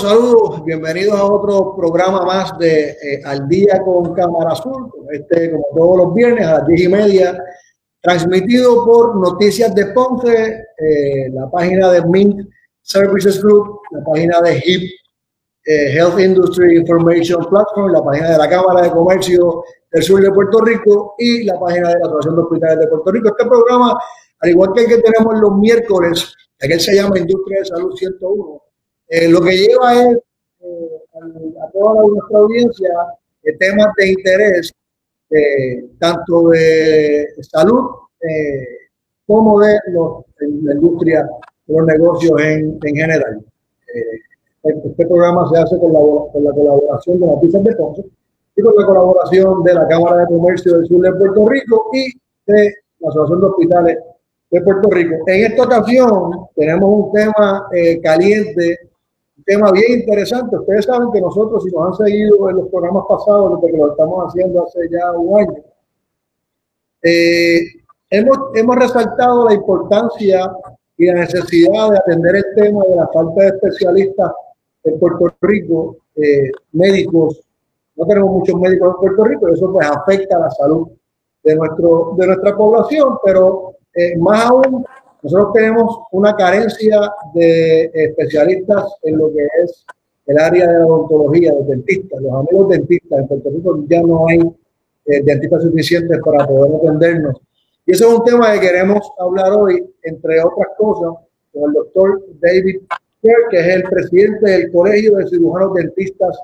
Saludos, bienvenidos a otro programa más de eh, Al Día con Cámara Azul, este como todos los viernes a las diez y media, transmitido por Noticias de Ponce, eh, la página de Mint Services Group, la página de HIP, eh, Health Industry Information Platform, la página de la Cámara de Comercio del Sur de Puerto Rico y la página de la Asociación de Hospitales de Puerto Rico. Este programa, al igual que el que tenemos los miércoles, aquel se llama Industria de Salud 101, eh, lo que lleva es eh, a, toda nuestra audiencia eh, temas de interés, tanto de salud como de, la industria los negocios en, en general. este programa se hace con la, con la colaboración de las Noticias de Ponce y con la colaboración de la Cámara de Comercio del Sur de Puerto Rico y de la Asociación de Hospitales de Puerto Rico. En esta ocasión tenemos un tema caliente tema bien interesante. Ustedes saben que nosotros, si nos han seguido en los programas pasados, desde que lo estamos haciendo hace ya un año, eh, hemos, hemos resaltado la importancia y la necesidad de atender el tema de la falta de especialistas en Puerto Rico, eh, médicos. No tenemos muchos médicos en Puerto Rico, eso pues afecta a la salud de, nuestro, de nuestra población, pero eh, más aún nosotros tenemos una carencia de especialistas en lo que es el área de la odontología, los dentistas, los amigos dentistas. En Puerto Rico ya no hay eh, dentistas suficientes para poder atendernos. Y ese es un tema que queremos hablar hoy, entre otras cosas, con el doctor David Kerr, que es el presidente del Colegio de Cirujanos Dentistas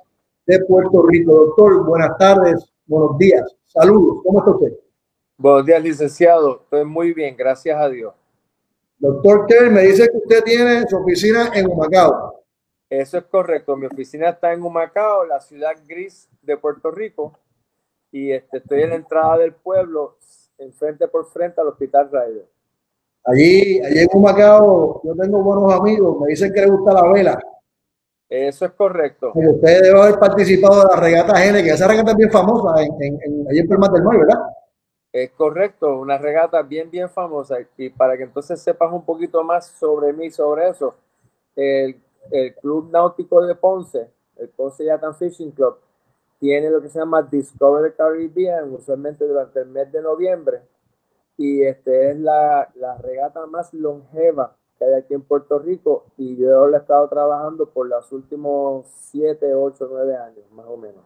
de Puerto Rico. Doctor, buenas tardes, buenos días, saludos, ¿cómo está usted? Buenos días, licenciado. Estoy muy bien, gracias a Dios. Doctor Kerr, me dice que usted tiene su oficina en Humacao. Eso es correcto. Mi oficina está en Humacao, la ciudad gris de Puerto Rico. Y este, estoy en la entrada del pueblo, enfrente por frente al Hospital Ryder. Allí, allí en Humacao, yo tengo buenos amigos. Me dicen que le gusta la vela. Eso es correcto. usted debe haber participado de la regata Gene, que esa regata es bien famosa en, en, en, allí en Palmas del Mar, ¿verdad? Es correcto, una regata bien, bien famosa. Y para que entonces sepas un poquito más sobre mí, sobre eso, el, Club Náutico de Ponce, el Ponce Yatan Fishing Club, tiene lo que se llama Discover Caribbean, usualmente durante el mes de noviembre. Y este es la, la regata más longeva que hay aquí en Puerto Rico. Y yo la he estado trabajando por los últimos 7, 8, 9 años, más o menos.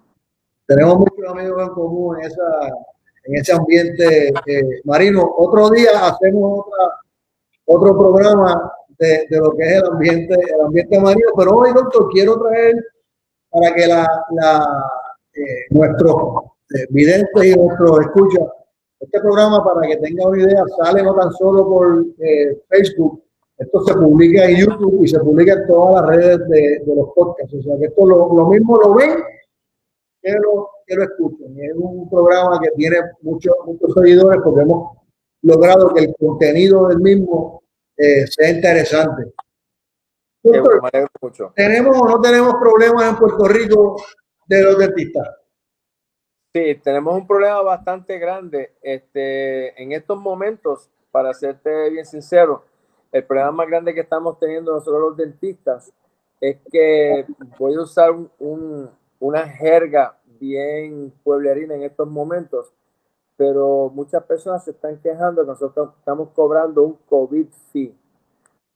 Tenemos muchos amigos en común en esa en ese ambiente eh, marino. Otro día hacemos otro programa de, lo que es el ambiente, el ambiente marino, pero hoy, doctor, quiero traer para que la, eh, nuestros eh, videntes y nuestros escuchas, este programa para que tengan una idea, sale no tan solo por Facebook, esto se publica en YouTube y se publica en todas las redes de, los podcasts. O sea que esto lo, lo mismo lo ven que lo, que lo escuchen. Es un programa que tiene muchos muchos seguidores porque hemos logrado que el contenido del mismo eh, sea interesante. ¿Tenemos o no tenemos problemas en Puerto Rico de los dentistas? Sí, tenemos un problema bastante grande. Este, en estos momentos, para serte bien sincero, el problema más grande que estamos teniendo nosotros los dentistas es que voy a usar un, una jerga bien pueblerina en estos momentos, pero muchas personas se están quejando que nosotros estamos cobrando un COVID fee.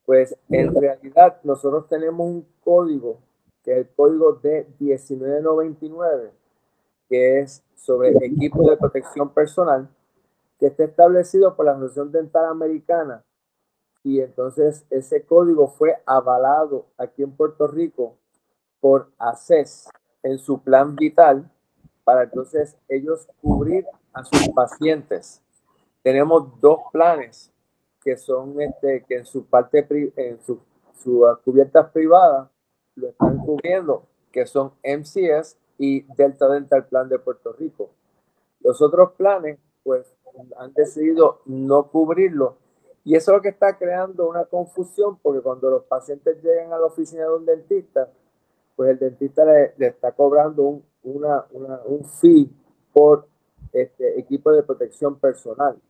Pues en realidad nosotros tenemos un código, que es el código de 1999, que es sobre equipo de protección personal, que está establecido por la Asociación Dental Americana. Y entonces ese código fue avalado aquí en Puerto Rico por ACES, en su plan vital para entonces ellos cubrir a sus pacientes. Tenemos dos planes que son este, que en su parte, en su, su cubiertas privadas lo están cubriendo, que son MCS y Delta Dental Plan de Puerto Rico. Los otros planes, pues, han decidido no cubrirlo. Y eso es lo que está creando una confusión, porque cuando los pacientes llegan a la oficina de un dentista, pues el dentista le, está cobrando un, una, un fee por este equipo de protección personal.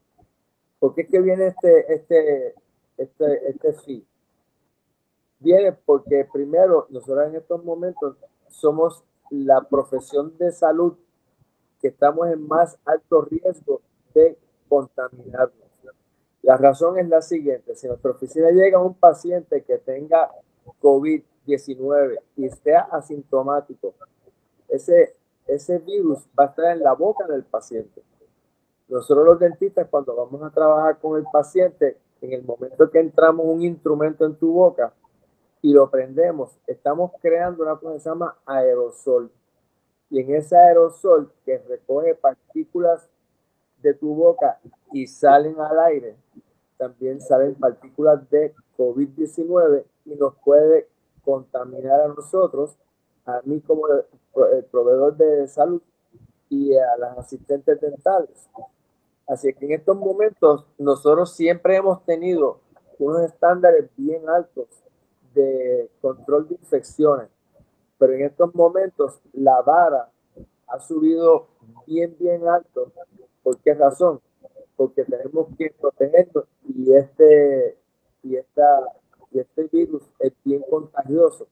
¿Por qué es que viene este, este, este, este fee? Viene porque primero, nosotros en estos momentos somos la profesión de salud que estamos en más alto riesgo de contaminarnos. La razón es la siguiente, si a nuestra oficina llega un paciente que tenga COVID-19 y esté asintomático, ese, ese virus va a estar en la boca del paciente. Nosotros los dentistas cuando vamos a trabajar con el paciente, en el momento que entramos un instrumento en tu boca y lo prendemos, estamos creando una cosa que se llama aerosol. Y en ese aerosol que recoge partículas de tu boca y salen al aire, también salen partículas de COVID-19 y nos puede contaminar a nosotros, a mí como el, proveedor de salud y a las asistentes dentales. Así que en estos momentos nosotros siempre hemos tenido unos estándares bien altos de control de infecciones, pero en estos momentos la vara ha subido bien, bien alto. ¿Por qué razón? Porque tenemos que protegernos y este, y esta, y este virus es bien contagioso.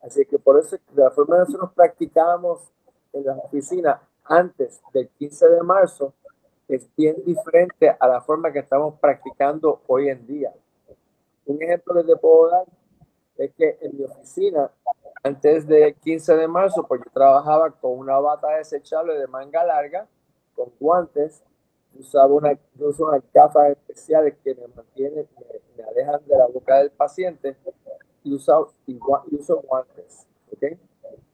Así que por eso, de la forma que nosotros practicábamos en las oficinas antes del 15 de marzo, es bien diferente a la forma que estamos practicando hoy en día. Un ejemplo que te puedo dar es que en mi oficina, antes del 15 de marzo, pues yo trabajaba con una bata desechable de manga larga, con guantes, usaba una, uso unas gafas que me mantienen, me, alejan de la boca del paciente y uso, y, guantes. ¿okay?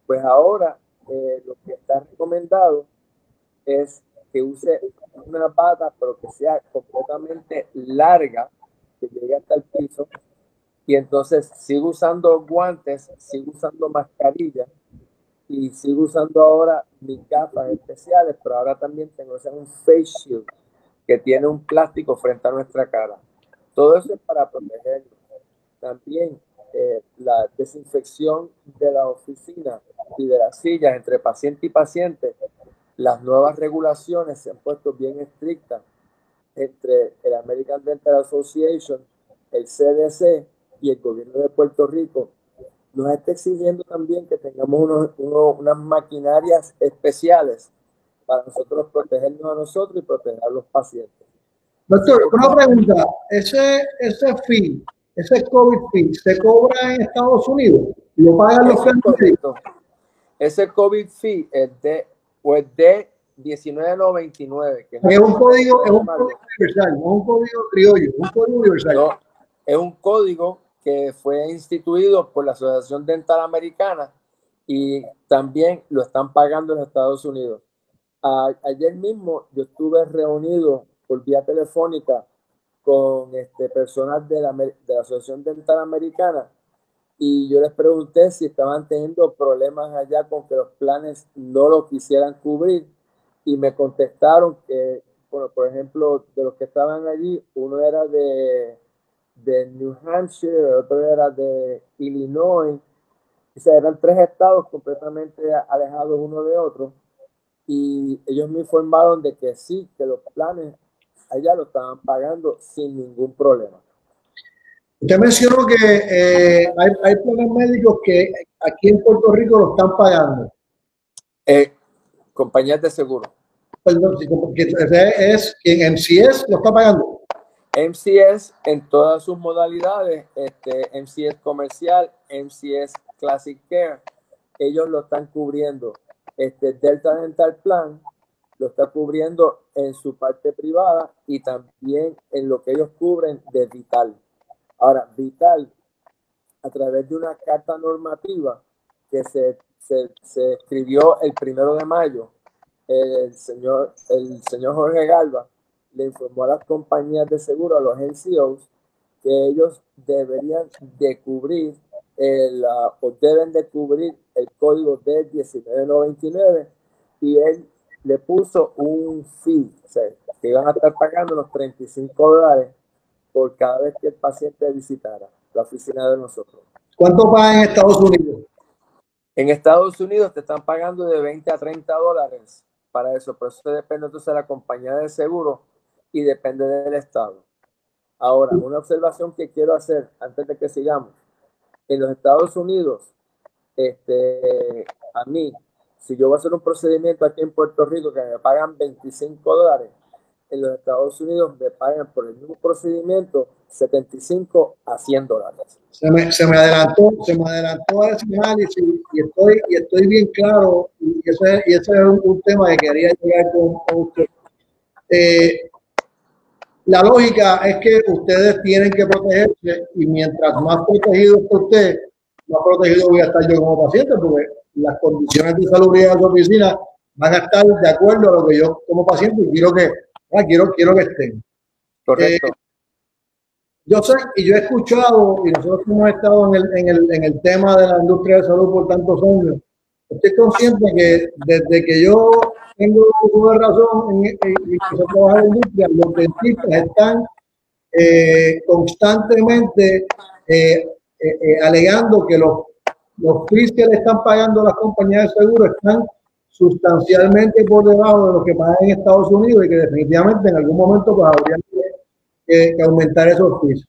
Pues ahora eh, lo que está recomendado es que use una pata, pero que sea completamente larga, que llegue hasta el piso. Y entonces sigo usando guantes, sigo usando mascarilla y sigo usando ahora mis gafas especiales, pero ahora también tengo un face shield que tiene un plástico frente a nuestra cara. Todo eso es para protegernos. También eh, la desinfección de la oficina y de las sillas entre paciente y paciente. Las nuevas regulaciones se han puesto bien estrictas entre el American Dental Association, el CDC y el gobierno de Puerto Rico. Nos está exigiendo también que tengamos unas maquinarias especiales para nosotros protegernos a nosotros y proteger a los pacientes. Doctor, una pregunta, ese, ese fee, ese COVID fee, ¿se cobra en Estados Unidos? ¿Lo pagan los clientes? Ese COVID fee es de, pues de 19.99. Que es, un código, es un código universal, no es un código criollo, es un código universal. No, es un código que fue instituido por la Asociación Dental Americana y también lo están pagando en Estados Unidos. Ayer mismo yo estuve reunido por vía telefónica con este, personas de la, de la Asociación Dental Americana y yo les pregunté si estaban teniendo problemas allá con que los planes no lo quisieran cubrir y me contestaron que, bueno, por ejemplo, de los que estaban allí, uno era de, de New Hampshire, otro era de Illinois, o sea, eran tres estados completamente alejados uno de otro y ellos me informaron de que sí, que los planes allá lo estaban pagando sin ningún problema. Usted mencionó que eh, hay, hay, planes médicos que aquí en Puerto Rico lo están pagando. Eh, compañías de seguro. Perdón, es quien MCS lo está pagando. MCS en todas sus modalidades, este, MCS comercial, MCS Classic Care, ellos lo están cubriendo este Delta Dental Plan lo está cubriendo en su parte privada y también en lo que ellos cubren de Vital. Ahora, Vital, a través de una carta normativa que se, se, escribió el primero de mayo, el señor, el señor Jorge Galva le informó a las compañías de seguro, a los NCOs, que ellos deberían de cubrir el, o deben de cubrir el código de 1999 y él le puso un fee, o sea, que iban a estar pagando los 35 dólares por cada vez que el paciente visitara la oficina de nosotros. ¿Cuánto pagan en Estados Unidos? En Estados Unidos te están pagando de 20 a 30 dólares para eso, pero eso depende entonces de la compañía de seguro y depende del estado. Ahora, una observación que quiero hacer antes de que sigamos en los Estados Unidos, este, a mí, si yo voy a hacer un procedimiento aquí en Puerto Rico que me pagan 25 dólares, en los Estados Unidos me pagan por el mismo procedimiento 75 a 100 dólares. Se me, adelantó, se me adelantó ese análisis y estoy, y estoy bien claro, y ese, y ese es un, tema que quería llegar con, usted. Eh, la lógica es que ustedes tienen que protegerse y mientras más protegido esté usted, más protegido voy a estar yo como paciente, porque las condiciones de salud de su oficina van a estar de acuerdo a lo que yo como paciente quiero que, ah, quiero, quiero que estén. Correcto. Eh, yo sé y yo he escuchado, y nosotros hemos estado en el, en, el, en el tema de la industria de salud por tantos años, estoy consciente que desde que yo tengo una razón en, en, en industria, los dentistas están eh, constantemente eh, eh, alegando que los, los fees que le están pagando las compañías de seguro están sustancialmente por debajo de lo que pagan en Estados Unidos y que definitivamente en algún momento pues, habría que, aumentar esos fees.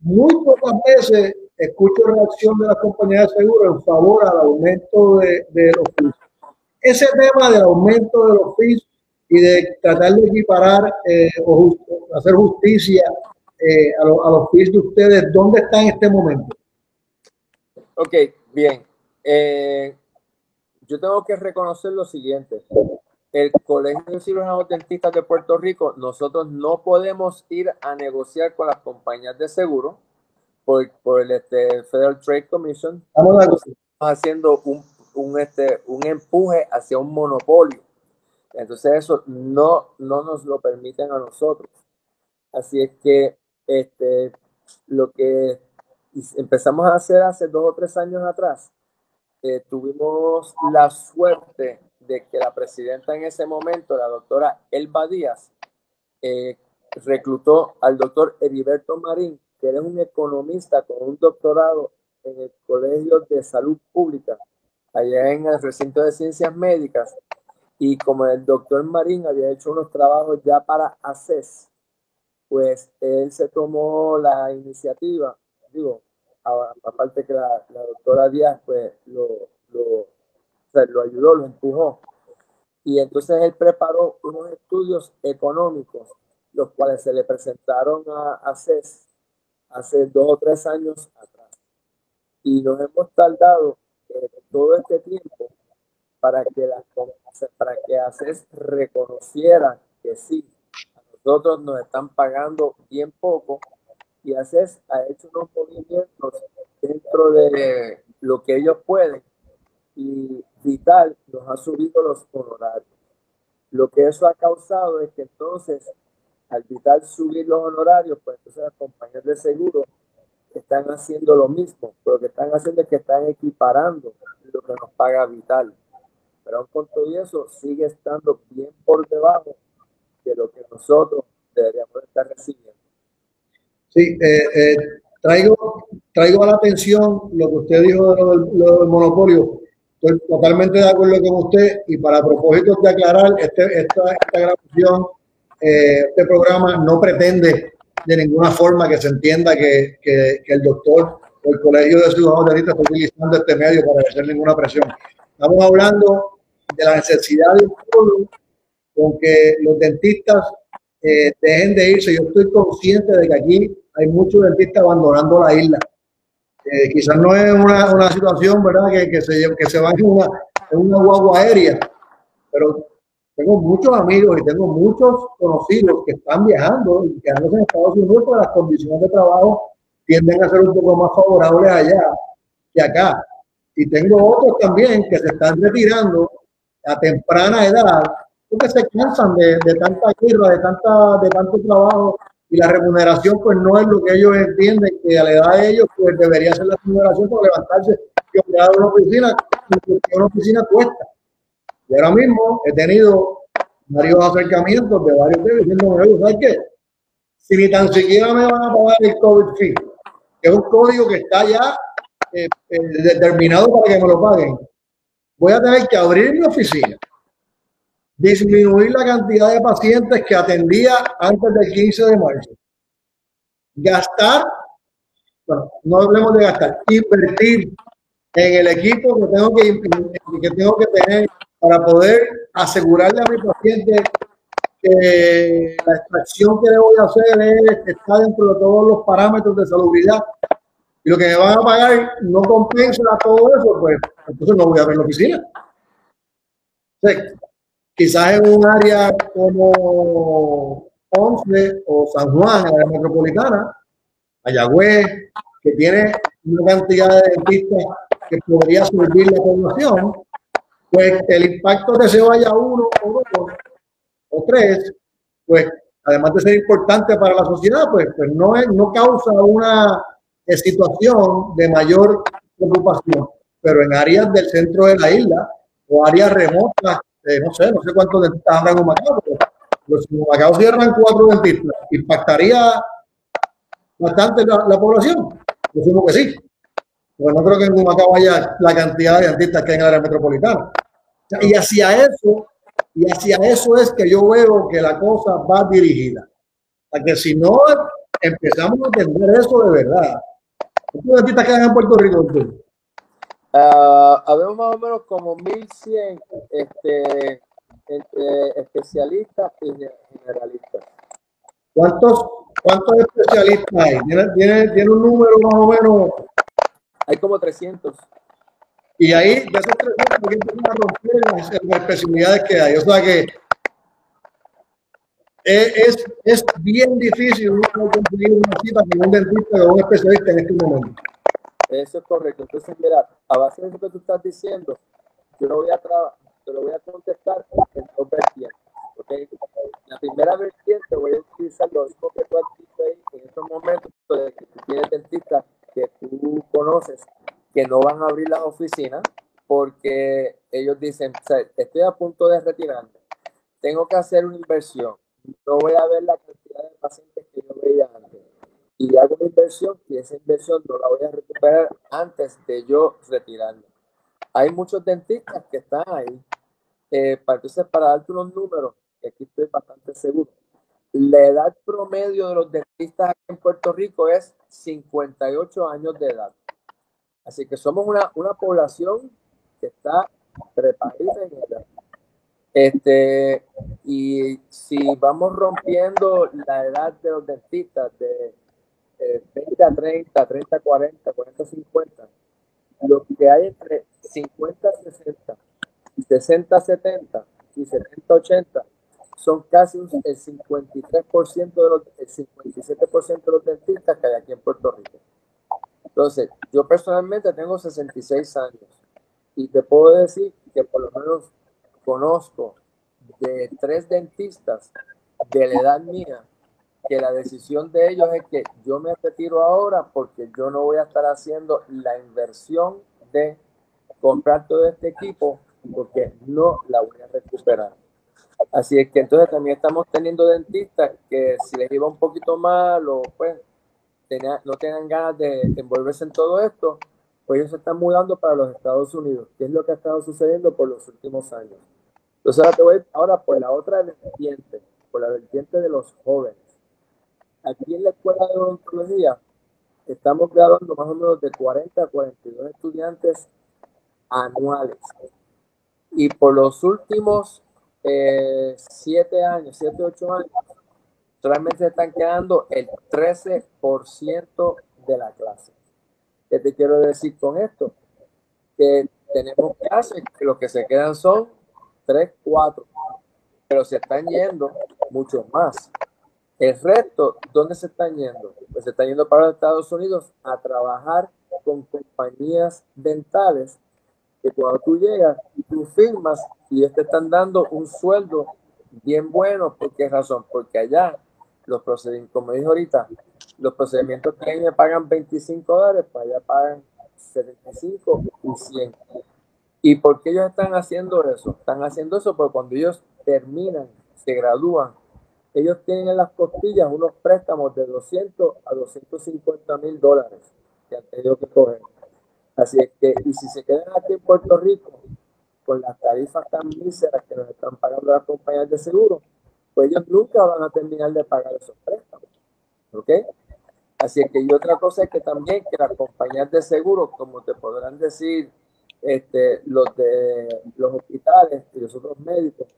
muy pocas veces escucho reacción de las compañías de seguro en favor al aumento de, de los fees ese tema del aumento de los fees y de tratar de equiparar eh, o hacer justicia eh, a, los fees de ustedes, ¿dónde está en este momento? Ok, bien. Eh, yo tengo que reconocer lo siguiente. El Colegio de Cirujanos Dentistas de Puerto Rico, nosotros no podemos ir a negociar con las compañías de seguro por, por el este, Federal Trade Commission. Estamos haciendo un un, este, un empuje hacia un monopolio. Entonces eso no, no nos lo permiten a nosotros. Así es que este, lo que empezamos a hacer hace dos o tres años atrás, eh, tuvimos la suerte de que la presidenta en ese momento, la doctora Elba Díaz, eh, reclutó al doctor Heriberto Marín, que era un economista con un doctorado en el Colegio de Salud Pública allá en el recinto de ciencias médicas y como el doctor Marín había hecho unos trabajos ya para ACES, pues él se tomó la iniciativa, digo, aparte que la, doctora Díaz pues lo, lo, lo ayudó, lo empujó. Y entonces él preparó unos estudios económicos, los cuales se le presentaron a ACES hace dos o tres años atrás. Y nos hemos tardado todo este tiempo para que las para que ACES reconociera que sí, a nosotros nos están pagando bien poco y ACES ha hecho unos movimientos dentro de lo que ellos pueden y Vital nos ha subido los honorarios. Lo que eso ha causado es que entonces al Vital subir los honorarios, pues entonces las compañías de seguro están haciendo lo mismo, pero lo que están haciendo es que están equiparando lo que nos paga Vital. Pero con todo eso sigue estando bien por debajo de lo que nosotros deberíamos estar recibiendo. Sí, eh, eh, traigo, traigo a la atención lo que usted dijo de lo del, monopolio. Estoy totalmente de acuerdo con usted y para propósito de aclarar, este, esta, esta grabación, eh, este programa no pretende de ninguna forma que se entienda que, que, el doctor o el colegio de ciudadanos de está utilizando este medio para ejercer ninguna presión. Estamos hablando de la necesidad de un pueblo con que los dentistas eh, dejen de irse. Yo estoy consciente de que aquí hay muchos dentistas abandonando la isla. Eh, quizás no es una, una situación, ¿verdad?, que, que, se, que se va en una, en una guagua aérea, pero tengo muchos amigos y tengo muchos conocidos que están viajando y quedándose en Estados Unidos porque las condiciones de trabajo tienden a ser un poco más favorables allá que acá. Y tengo otros también que se están retirando a temprana edad porque se cansan de, de tanta guerra, de, tanta, de tanto trabajo y la remuneración pues no es lo que ellos entienden que a la edad de ellos pues debería ser la remuneración por levantarse y operar una oficina, porque una oficina cuesta. Y ahora mismo he tenido varios acercamientos de varios de diciendo, ¿sabes qué? Si ni tan siquiera me van a pagar el COVID fee, que es un código que está ya eh, eh, determinado para que me lo paguen, voy a tener que abrir mi oficina, disminuir la cantidad de pacientes que atendía antes del 15 de marzo, gastar bueno, no hablemos de gastar, invertir en el equipo que tengo que, que tengo que tener para poder asegurarle a mi paciente que la extracción que le voy a hacer es, está dentro de todos los parámetros de salubridad y lo que me van a pagar no compensa todo eso, pues entonces no voy a ver la oficina. quizás en un área como Ponce o San Juan, la metropolitana, Mayagüez, que tiene una cantidad de dentistas que podría subir la población, pues el impacto que se vaya uno o dos o tres, pues además de ser importante para la sociedad, pues, pues no, es, no causa una situación de mayor preocupación. Pero en áreas del centro de la isla o áreas remotas, eh, no sé, no sé cuántos dentistas habrá en Macao, pero en Macao cierran cuatro dentistas, impactaría bastante la, la población. Yo supongo que sí. Pero no creo que en Humacao haya la cantidad de dentistas que hay en el área metropolitana. Y hacia eso, y hacia eso es que yo veo que la cosa va dirigida. A que si no empezamos a entender eso de verdad, ¿cuántos dentistas quedan en Puerto Rico? Uh, habemos más o menos como 1100 este, entre especialistas y generalistas. ¿Cuántos ¿Cuántos especialistas hay? ¿Tiene, tiene, un número más o menos? Hay como 300. Y ahí, de esos 300, porque empiezan a romper las, especialidades que hay. O sea que es, es bien difícil conseguir una cita con un dentista o un especialista en este momento. Eso es correcto. Entonces, mira, a base de lo que tú estás diciendo, yo lo voy a, te lo voy a contestar en dos vertientes. ¿okay? La primera vertiente voy a utilizar lo mismo que tú has dicho ahí en estos momentos de que tú tienes dentistas que tú conoces que no van a abrir las oficinas porque ellos dicen, estoy a punto de retirarme, tengo que hacer una inversión, no voy a ver la cantidad de pacientes que yo veía antes y hago una inversión y esa inversión no la voy a recuperar antes de yo retirarme. Hay muchos dentistas que están ahí. Eh, entonces, para darte unos números, aquí estoy bastante seguro. La edad promedio de los dentistas aquí en Puerto Rico es 58 años de edad. Así que somos una, una población que está preparada en edad. Este, y si vamos rompiendo la edad de los dentistas de 20 a 30, 30 a 40, 40 a 50, lo que hay entre 50 a 60 y 60 a 70 y 70 a 80 son casi el 53% de los, el 57% de los dentistas que hay aquí en Puerto Rico. Entonces, yo personalmente tengo 66 años y te puedo decir que por lo menos conozco de tres dentistas de la edad mía que la decisión de ellos es que yo me retiro ahora porque yo no voy a estar haciendo la inversión de comprar todo este equipo porque no la voy a recuperar. Así es que entonces también estamos teniendo dentistas que si les iba un poquito mal o pues no tengan ganas de envolverse en todo esto, pues ellos se están mudando para los Estados Unidos, que es lo que ha estado sucediendo por los últimos años. Entonces ahora te voy ahora por la otra vertiente, por la vertiente de los jóvenes. Aquí en la escuela de odontología estamos graduando más o menos de 40 a 42 estudiantes anuales. Y por los últimos eh, siete años, siete, ocho años, solamente están quedando el 13% de la clase. ¿Qué te quiero decir con esto? Que tenemos clases que los que se quedan son 3, 4, pero se están yendo muchos más. El resto, ¿dónde se están yendo? Pues se están yendo para los Estados Unidos a trabajar con compañías dentales que cuando tú llegas, tú firmas y ellos te están dando un sueldo bien bueno. ¿Por qué razón? Porque allá los procedimientos, como dije ahorita, los procedimientos que me pagan 25 dólares, pues allá pagan 75 y 100. ¿Y por qué ellos están haciendo eso? Están haciendo eso porque cuando ellos terminan, se gradúan, ellos tienen en las costillas unos préstamos de 200 a 250 mil dólares que han tenido que coger. Así es que, y si se quedan aquí en Puerto Rico con las tarifas tan míseras que nos están pagando las compañías de seguro, pues ellos nunca van a terminar de pagar esos préstamos. ¿Ok? Así que y otra cosa es que también que las compañías de seguros, como te podrán decir este, los de los hospitales y los otros médicos,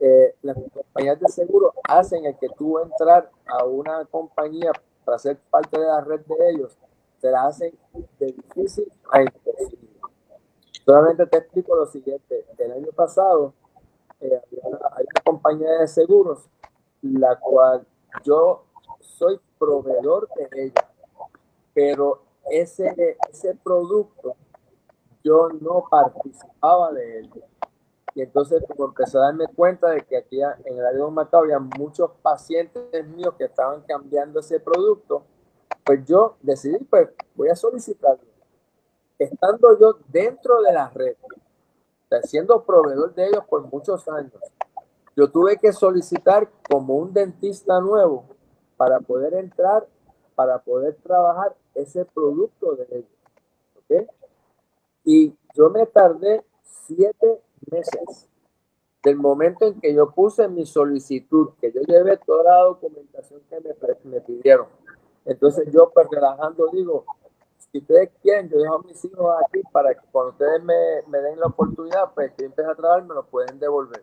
eh, las compañías de seguro hacen el que tú entrar a una compañía para ser parte de la red de ellos, te la hacen de difícil a imposible. Solamente te explico lo siguiente. El año pasado eh, hay una compañía de seguros, la cual yo soy proveedor de ella, pero ese, ese producto yo no participaba de él. Y entonces como empecé a darme cuenta de que aquí en el área de mercado había muchos pacientes míos que estaban cambiando ese producto, pues yo decidí, pues voy a solicitarlo. Estando yo dentro de la red, siendo proveedor de ellos por muchos años, yo tuve que solicitar como un dentista nuevo para poder entrar, para poder trabajar ese producto de ellos. Y yo me tardé siete meses del momento en que yo puse mi solicitud, que yo llevé toda la documentación que me pidieron. Entonces yo pues relajando digo, si ustedes quieren, yo dejo a mis hijos aquí para que cuando ustedes me, den la oportunidad, pues que empiece a trabajar, me lo pueden devolver.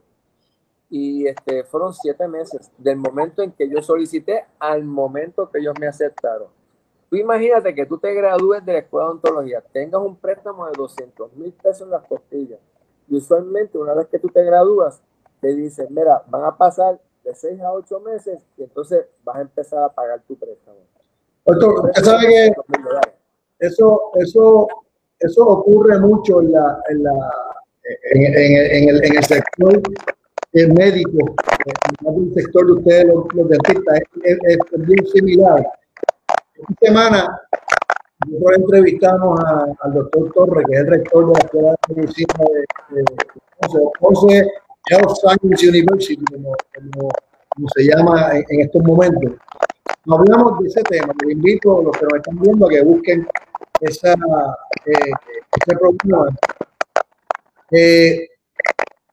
Y este, fueron siete meses del momento en que yo solicité al momento que ellos me aceptaron. Tú imagínate que tú te gradúes de la escuela de odontología, tengas un préstamo de 200 mil pesos en las costillas. Y usualmente una vez que tú te gradúas, te dicen, mira, van a pasar de seis a ocho meses y entonces vas a empezar a pagar tu préstamo. Usted sabe que eso, eso, eso ocurre mucho en, la, en, la, en, el, en el sector médico, en el sector de ustedes, los, dentistas, es, es, bien similar. Esta semana nosotros entrevistamos al doctor Torres, que es el rector de la Escuela de Medicina de, Ponce, Health Science University, como, se llama en, estos momentos. Hablamos de ese tema. Les invito a los que nos están viendo a que busquen esa, eh, ese programa. Eh,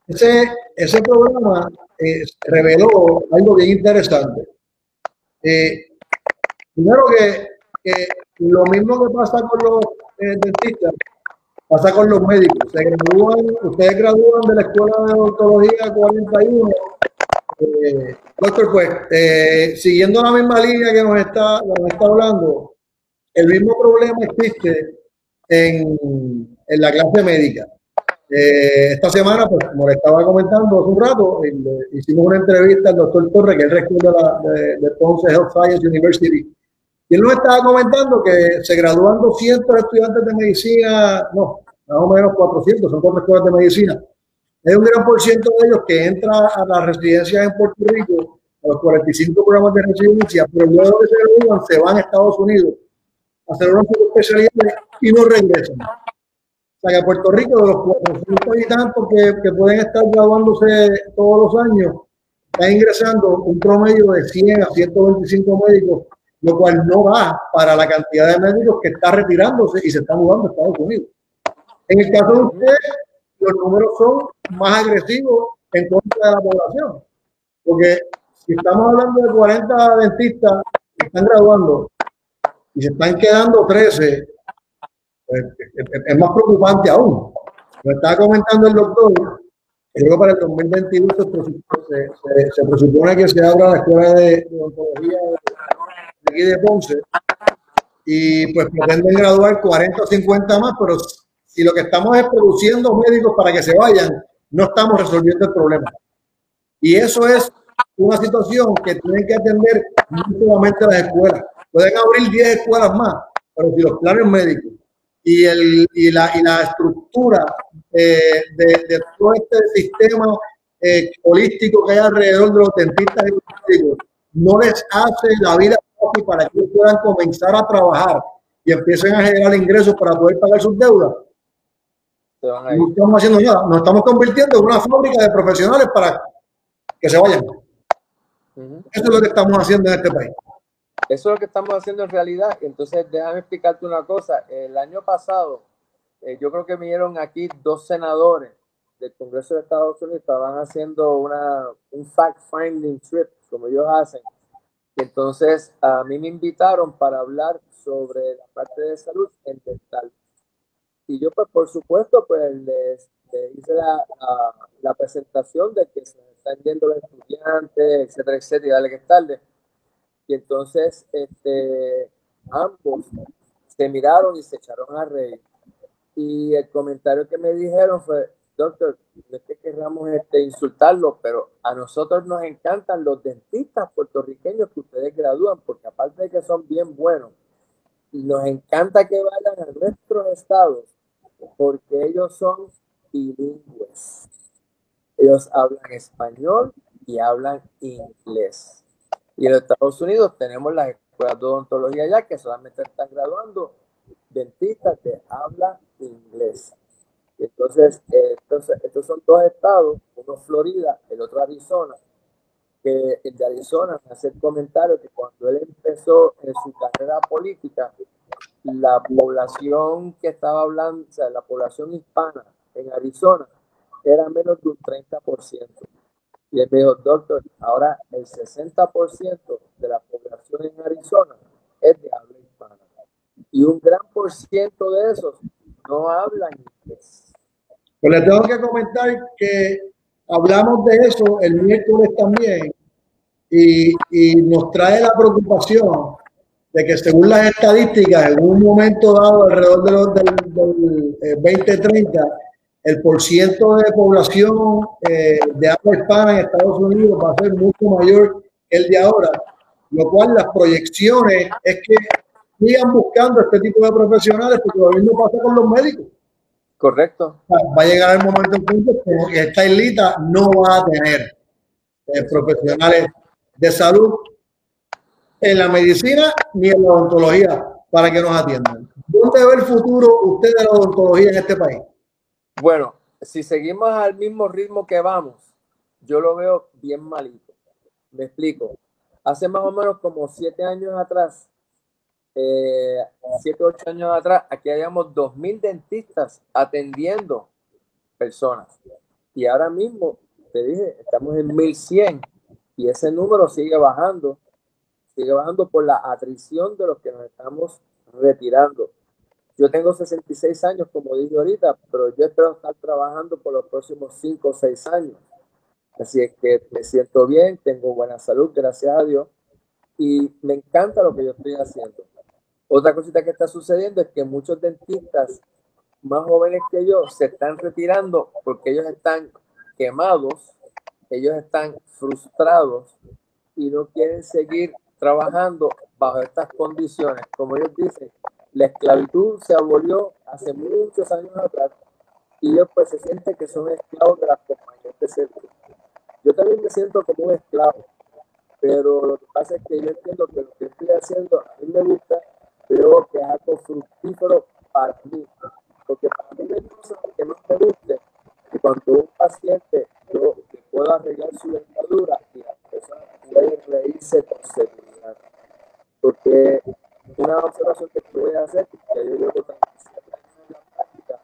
ese, ese programa eh, reveló algo bien interesante. primero que, que, lo mismo que pasa con los dentistas, pasa con los médicos. Se gradúan, ustedes gradúan de la Escuela de Odontología 41 eh, doctor, pues, eh, siguiendo la misma línea que nos está, nos está hablando, el mismo problema existe en, en la clase médica. Eh, esta semana, pues, como le estaba comentando hace un rato, hicimos una entrevista al doctor Torre, que el rector de, de, Ponce Health Science University, y él nos estaba comentando que se gradúan 200 estudiantes de medicina, no, más o menos 400, son cuatro escuelas de medicina, hay un gran por ciento de ellos que entra a las residencias en Puerto Rico, a los 45 programas de residencia, pero luego de se gradúan se van a Estados Unidos a hacer una especialidades y no regresan. O sea que Puerto Rico, de los 400 y tantos que, que pueden estar graduándose todos los años, está ingresando un promedio de 100 a 125 médicos, lo cual no va para la cantidad de médicos que está retirándose y se están mudando a Estados Unidos. En el caso de ustedes, los números son más agresivos en contra de la población. Porque si estamos hablando de 40 dentistas que están graduando y se están quedando 13, pues, es, más preocupante aún. Lo estaba comentando el doctor, creo que para el 2022 se, se, presupone que se abra la escuela de, odontología de, aquí de Ponce y pues pretenden graduar 40 o 50 más, pero si lo que estamos es produciendo médicos para que se vayan, no estamos resolviendo el problema. Y eso es una situación que tienen que atender no las escuelas. Pueden abrir 10 escuelas más, pero si los planes médicos y, el, y, la, y la estructura de, de, todo este sistema eh, holístico que hay alrededor de los dentistas y los no les hace la vida fácil para que puedan comenzar a trabajar y empiecen a generar ingresos para poder pagar sus deudas, no estamos haciendo nada, nos estamos convirtiendo en una fábrica de profesionales para que se vayan. Eso es lo que estamos haciendo en este país. Eso es lo que estamos haciendo en realidad. Entonces, déjame explicarte una cosa. El año pasado, eh, yo creo que vinieron aquí dos senadores del Congreso de Estados Unidos, estaban haciendo una, un fact-finding trip, como ellos hacen, Entonces, a mí me invitaron para hablar sobre la parte de salud en dental. Y yo, pues, por supuesto, pues, les, hice la, la, presentación de que se están yendo los estudiantes, etcétera, etcétera, y dale que es tarde. Y entonces, este, ambos se miraron y se echaron a reír. Y el comentario que me dijeron fue, doctor, no es que queramos este, insultarlo, pero a nosotros nos encantan los dentistas puertorriqueños que ustedes gradúan, porque aparte de que son bien buenos, nos encanta que vayan a nuestros estados, porque ellos son bilingües. Ellos hablan español y hablan inglés. Y en Estados Unidos tenemos las escuelas de odontología ya que solamente están graduando dentistas de habla inglés. Entonces, estos, son dos estados, uno Florida, el otro Arizona, que el de Arizona me hace el comentario que cuando él en su carrera política, la población que estaba hablando, o sea, la población hispana en Arizona era menos de un 30%. Y él me dijo, doctor, ahora el 60% de la población en Arizona es de habla hispana. Y un gran por ciento de esos no hablan inglés. Pues le tengo que comentar que hablamos de eso el miércoles también y, y nos trae la preocupación de que según las estadísticas, en un momento dado, alrededor de los, del, del 2030, eh, el porciento de población eh, de habla hispana en Estados Unidos va a ser mucho mayor que el de ahora, lo cual las proyecciones es que sigan buscando este tipo de profesionales, porque lo mismo pasa con los médicos. Correcto. Va a llegar el momento en que esta islita no va a tener eh, profesionales de salud en la medicina ni en la odontología para que nos atiendan. ¿Dónde ve el futuro usted de la odontología en este país? Bueno, si seguimos al mismo ritmo que vamos, yo lo veo bien malito. Me explico. Hace más o menos como siete años atrás, eh, siete, ocho años atrás, aquí habíamos 2.000 dentistas atendiendo personas. Y ahora mismo, te dije, estamos en 1.100 y ese número sigue bajando sigue bajando por la atrición de los que nos estamos retirando. Yo tengo 66 años, como dije ahorita, pero yo espero estar trabajando por los próximos 5 o 6 años. Así es que me siento bien, tengo buena salud, gracias a Dios, y me encanta lo que yo estoy haciendo. Otra cosita que está sucediendo es que muchos dentistas más jóvenes que yo se están retirando porque ellos están quemados, ellos están frustrados y no quieren seguir trabajando bajo estas condiciones. Como ellos dicen, la esclavitud se abolió hace muchos años atrás y ellos pues se sienten que son esclavos de las compañías de seguro. Yo también me siento como un esclavo, pero lo que pasa es que yo entiendo que lo que estoy haciendo a mí me gusta, pero que es algo fructífero para mí. Porque para mí me gusta que no me guste que cuando un paciente yo pueda arreglar su dentadura y la persona puede reírse con seguridad porque una observación que puede hacer, que yo llevo también en la práctica,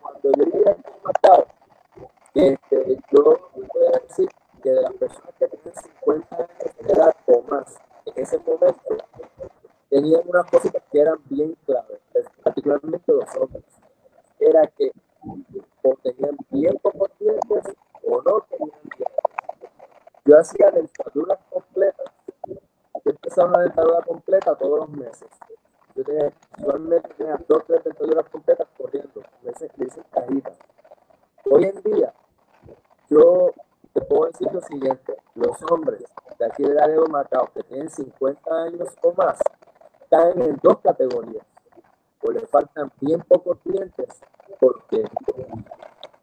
cuando yo llegué aquí mercado, este, yo puedo decir que de las personas que tienen 50 años de edad o más en ese momento, tenían unas cositas que eran bien claves, particularmente los hombres. Era que o tenían bien pocos dientes o no tenían dientes. Yo hacía dentaduras completas yo empezaba una dentadura completa todos los meses. Yo tenía, usualmente tenía dos tres dentaduras completas corriendo. Me dicen, cajitas. Hoy en día, yo te puedo decir lo siguiente: los hombres de aquí de Laredo Macao que tienen 50 años o más caen en dos categorías. O le faltan bien pocos dientes, porque.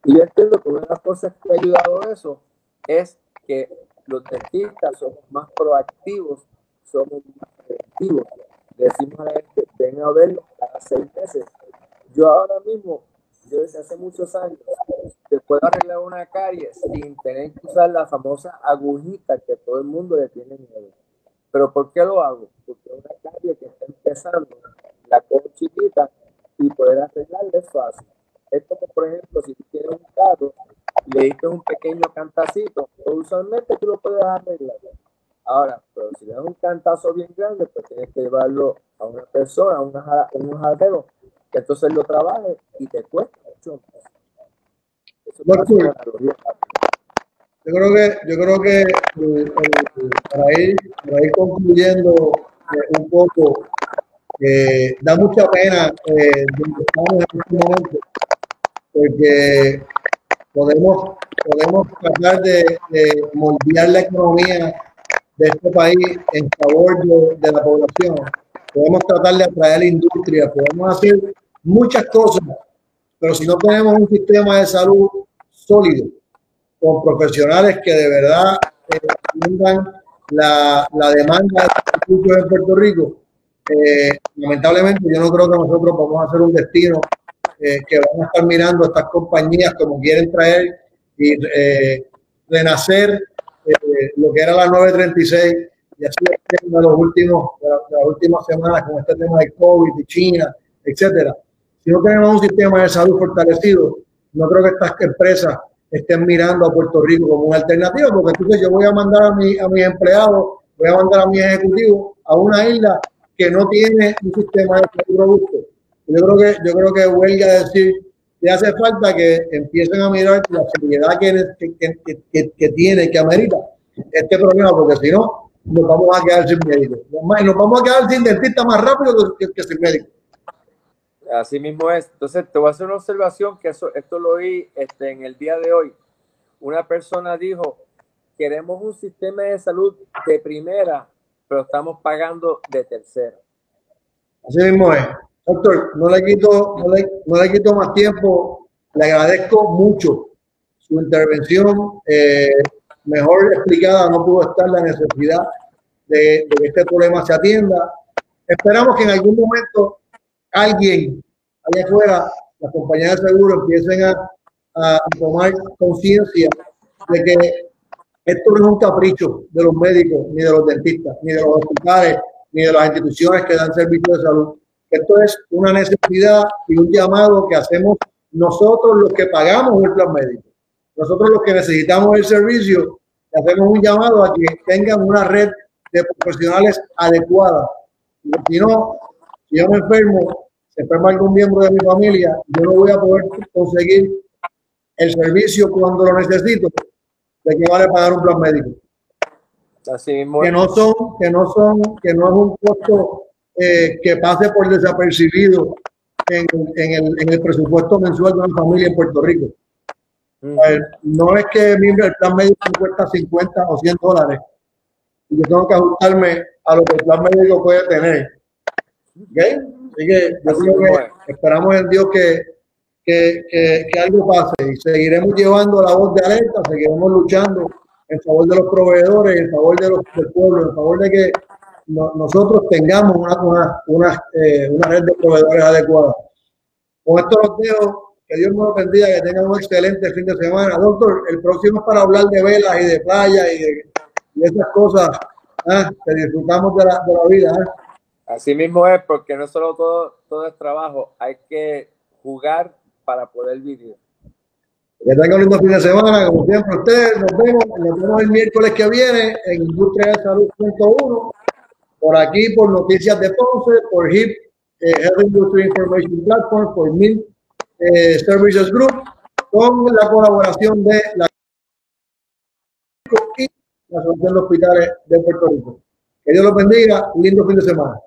Y yo entiendo que una de las cosas que ha ayudado a eso es que los dentistas somos más proactivos somos más efectivos. Decimos a la gente, ven a verlo cada seis meses. Yo ahora mismo, yo desde hace muchos años, te puedo arreglar una carie sin tener que usar la famosa agujita que todo el mundo le tiene miedo. ¿Pero por qué lo hago? Porque una carie que está empezando, la cojo chiquita y poder arreglarla es fácil. Es como, por ejemplo, si tú tienes un carro, le diste un pequeño cantacito, usualmente tú lo puedes arreglar Ahora, pero si le das un cantazo bien grande, pues tienes que llevarlo a una persona, a, una, un jardero, que entonces lo trabaje y te cuesta mucho. Yo creo que, yo creo que eh, eh, para, ir, para ir concluyendo eh, un poco, da mucha pena donde estamos en este momento, porque podemos, podemos tratar de, de moldear la economía de este país en favor de, la población. Podemos tratar de atraer la industria, podemos hacer muchas cosas, pero si no tenemos un sistema de salud sólido, con profesionales que de verdad eh, tengan la, la, demanda de servicios en Puerto Rico, eh, lamentablemente yo no creo que nosotros vamos a hacer un destino eh, que van a estar mirando estas compañías como quieren traer y renacer eh, lo que era la 936 y así de los últimos, de, las últimas semanas con este tema de COVID y China, etcétera. Si no tenemos un sistema de salud fortalecido, no creo que estas empresas estén mirando a Puerto Rico como una alternativa, porque entonces yo voy a mandar a, mi, a mis empleados, voy a mandar a mis ejecutivos a una isla que no tiene un sistema de robusto. Yo creo que, yo creo que huelga decir le hace falta que empiecen a mirar la seriedad que, que, que, que tiene, que amerita este problema, porque si no, nos vamos a quedar sin médico. Y nos vamos a quedar sin dentista más rápido que, sin médico. Así mismo es. Entonces, te voy a hacer una observación que eso, esto lo oí este, en el día de hoy. Una persona dijo, queremos un sistema de salud de primera, pero estamos pagando de tercera. Así mismo es. Doctor, no le quito, no le, no le quito más tiempo. Le agradezco mucho su intervención. Eh, mejor explicada no pudo estar la necesidad de, que este problema se atienda. Esperamos que en algún momento alguien allá afuera, las compañías de seguro, empiecen a, a tomar conciencia de que esto no es un capricho de los médicos, ni de los dentistas, ni de los hospitales, ni de las instituciones que dan servicios de salud esto es una necesidad y un llamado que hacemos nosotros los que pagamos el plan médico. Nosotros los que necesitamos el servicio, hacemos un llamado a que tengan una red de profesionales adecuada. Si no, si yo me enfermo, se enferma algún miembro de mi familia, yo no voy a poder conseguir el servicio cuando lo necesito. ¿De qué vale pagar un plan médico? Así mismo. Que no son, que no son, que no es un costo eh, que pase por desapercibido en, en, el, en, el, presupuesto mensual de una familia en Puerto Rico. no es que mi, plan médico cuesta 50 o 100 dólares y yo tengo que ajustarme a lo que el plan médico puede tener. ¿Okay? Así que yo creo que esperamos en Dios que, que, que, que, algo pase y seguiremos llevando la voz de alerta, seguiremos luchando en favor de los proveedores, en favor de los, del pueblo, en favor de que nosotros tengamos una, una, una, eh, una, red de proveedores adecuada. Con esto los dejo. Que Dios nos bendiga, que tengan un excelente fin de semana. Doctor, el próximo es para hablar de velas y de playa y de, esas cosas ¿eh? que disfrutamos de la, de la vida. ¿eh? Así mismo es, porque no solo todo, todo es trabajo, hay que jugar para poder vivir. Que tengan un lindo fin de semana, como siempre ustedes, nos vemos, nos vemos el miércoles que viene en Industria de Salud 101 por aquí, por Noticias de Ponce, por HIP, eh, Health Industry Information Platform, por MIL eh, Services Group, con la colaboración de la y la Asociación de Hospitales de Puerto Rico. Que Dios los bendiga, lindo fin de semana.